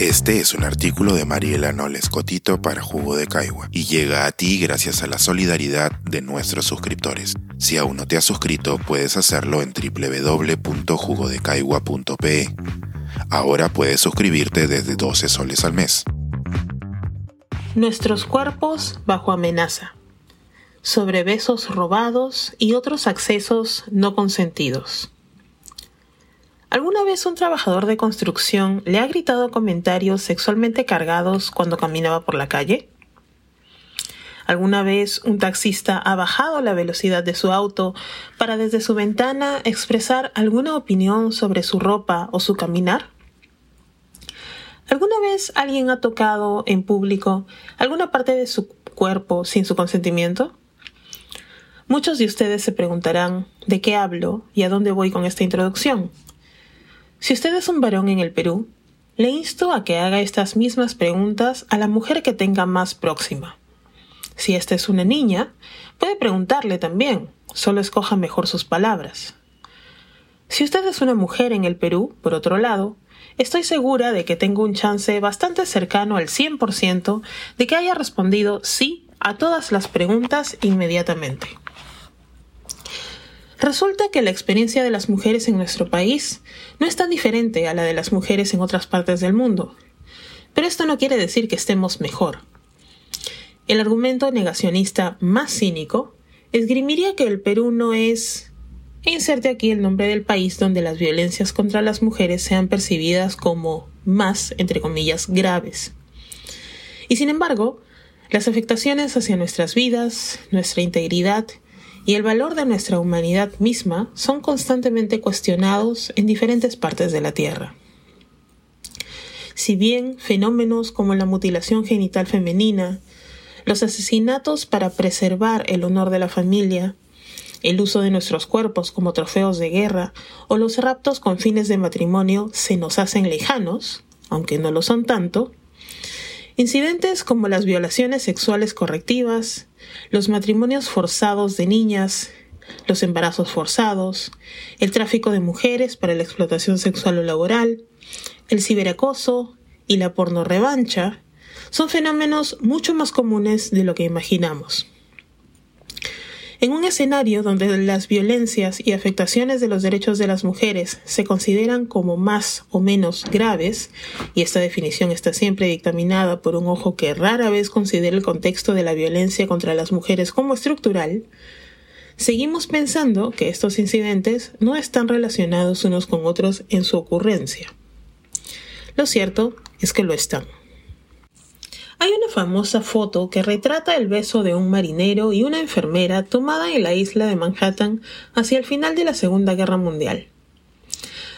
Este es un artículo de Mariela Noles Cotito para Jugo de Caigua y llega a ti gracias a la solidaridad de nuestros suscriptores. Si aún no te has suscrito, puedes hacerlo en www.jugodecaigua.pe. Ahora puedes suscribirte desde 12 soles al mes. Nuestros cuerpos bajo amenaza. Sobre besos robados y otros accesos no consentidos. ¿Alguna vez un trabajador de construcción le ha gritado comentarios sexualmente cargados cuando caminaba por la calle? ¿Alguna vez un taxista ha bajado la velocidad de su auto para desde su ventana expresar alguna opinión sobre su ropa o su caminar? ¿Alguna vez alguien ha tocado en público alguna parte de su cuerpo sin su consentimiento? Muchos de ustedes se preguntarán de qué hablo y a dónde voy con esta introducción. Si usted es un varón en el Perú, le insto a que haga estas mismas preguntas a la mujer que tenga más próxima. Si esta es una niña, puede preguntarle también, solo escoja mejor sus palabras. Si usted es una mujer en el Perú, por otro lado, estoy segura de que tengo un chance bastante cercano al 100% de que haya respondido sí a todas las preguntas inmediatamente. Resulta que la experiencia de las mujeres en nuestro país no es tan diferente a la de las mujeres en otras partes del mundo. Pero esto no quiere decir que estemos mejor. El argumento negacionista más cínico esgrimiría que el Perú no es e inserte aquí el nombre del país donde las violencias contra las mujeres sean percibidas como más, entre comillas, graves. Y sin embargo, las afectaciones hacia nuestras vidas, nuestra integridad y el valor de nuestra humanidad misma son constantemente cuestionados en diferentes partes de la Tierra. Si bien fenómenos como la mutilación genital femenina, los asesinatos para preservar el honor de la familia, el uso de nuestros cuerpos como trofeos de guerra o los raptos con fines de matrimonio se nos hacen lejanos, aunque no lo son tanto, Incidentes como las violaciones sexuales correctivas, los matrimonios forzados de niñas, los embarazos forzados, el tráfico de mujeres para la explotación sexual o laboral, el ciberacoso y la porno revancha son fenómenos mucho más comunes de lo que imaginamos. En un escenario donde las violencias y afectaciones de los derechos de las mujeres se consideran como más o menos graves, y esta definición está siempre dictaminada por un ojo que rara vez considera el contexto de la violencia contra las mujeres como estructural, seguimos pensando que estos incidentes no están relacionados unos con otros en su ocurrencia. Lo cierto es que lo están. Hay una famosa foto que retrata el beso de un marinero y una enfermera tomada en la isla de Manhattan hacia el final de la Segunda Guerra Mundial.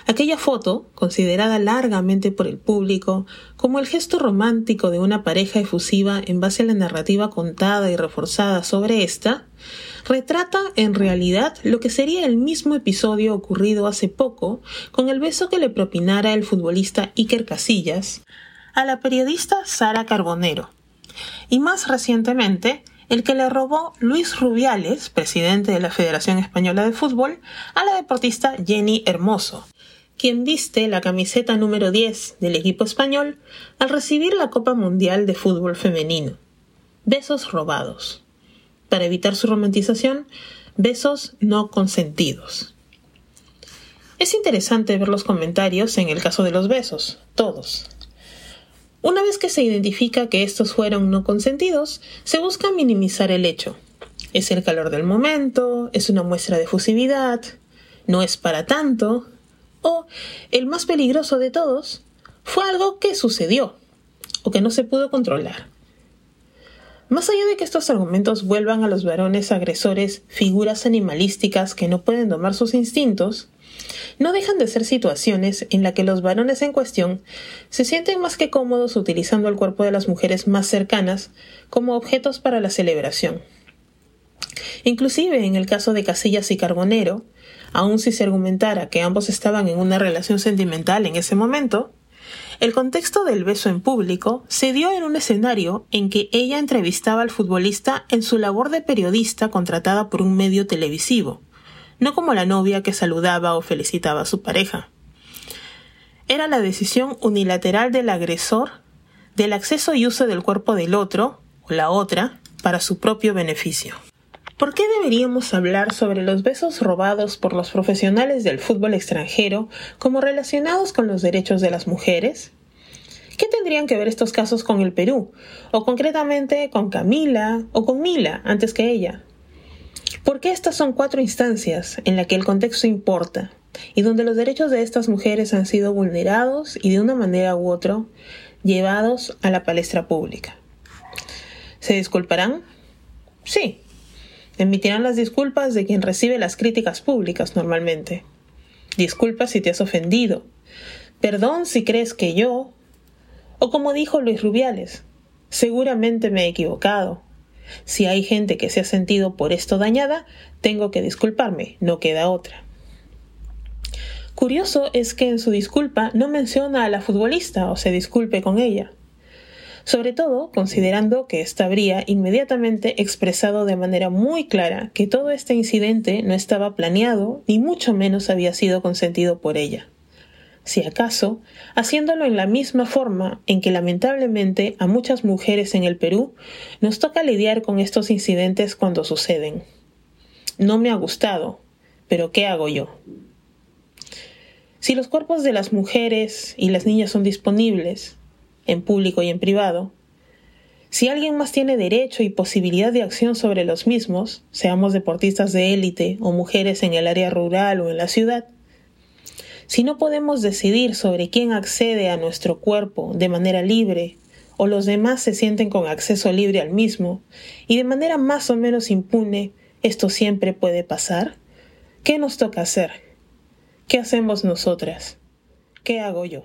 Aquella foto, considerada largamente por el público como el gesto romántico de una pareja efusiva en base a la narrativa contada y reforzada sobre esta, retrata en realidad lo que sería el mismo episodio ocurrido hace poco con el beso que le propinara el futbolista Iker Casillas a la periodista Sara Carbonero y más recientemente el que le robó Luis Rubiales, presidente de la Federación Española de Fútbol, a la deportista Jenny Hermoso, quien viste la camiseta número 10 del equipo español al recibir la Copa Mundial de Fútbol Femenino. Besos robados. Para evitar su romantización, besos no consentidos. Es interesante ver los comentarios en el caso de los besos, todos, una vez que se identifica que estos fueron no consentidos, se busca minimizar el hecho. Es el calor del momento, es una muestra de fusividad, no es para tanto, o, el más peligroso de todos, fue algo que sucedió o que no se pudo controlar. Más allá de que estos argumentos vuelvan a los varones agresores figuras animalísticas que no pueden domar sus instintos, no dejan de ser situaciones en las que los varones en cuestión se sienten más que cómodos utilizando el cuerpo de las mujeres más cercanas como objetos para la celebración. Inclusive en el caso de Casillas y Carbonero, aun si se argumentara que ambos estaban en una relación sentimental en ese momento, el contexto del beso en público se dio en un escenario en que ella entrevistaba al futbolista en su labor de periodista contratada por un medio televisivo, no como la novia que saludaba o felicitaba a su pareja. era la decisión unilateral del agresor del acceso y uso del cuerpo del otro o la otra para su propio beneficio. ¿Por qué deberíamos hablar sobre los besos robados por los profesionales del fútbol extranjero como relacionados con los derechos de las mujeres? ¿Qué tendrían que ver estos casos con el Perú? O concretamente con Camila o con Mila antes que ella. Porque estas son cuatro instancias en las que el contexto importa y donde los derechos de estas mujeres han sido vulnerados y de una manera u otra llevados a la palestra pública. ¿Se disculparán? Sí. Emitirán las disculpas de quien recibe las críticas públicas normalmente. Disculpas si te has ofendido. Perdón si crees que yo. O como dijo Luis Rubiales, seguramente me he equivocado. Si hay gente que se ha sentido por esto dañada, tengo que disculparme, no queda otra. Curioso es que en su disculpa no menciona a la futbolista o se disculpe con ella. Sobre todo considerando que ésta habría inmediatamente expresado de manera muy clara que todo este incidente no estaba planeado ni mucho menos había sido consentido por ella. Si acaso, haciéndolo en la misma forma en que lamentablemente a muchas mujeres en el Perú nos toca lidiar con estos incidentes cuando suceden. No me ha gustado, pero ¿qué hago yo? Si los cuerpos de las mujeres y las niñas son disponibles, en público y en privado, si alguien más tiene derecho y posibilidad de acción sobre los mismos, seamos deportistas de élite o mujeres en el área rural o en la ciudad, si no podemos decidir sobre quién accede a nuestro cuerpo de manera libre, o los demás se sienten con acceso libre al mismo, y de manera más o menos impune, esto siempre puede pasar, ¿qué nos toca hacer? ¿Qué hacemos nosotras? ¿Qué hago yo?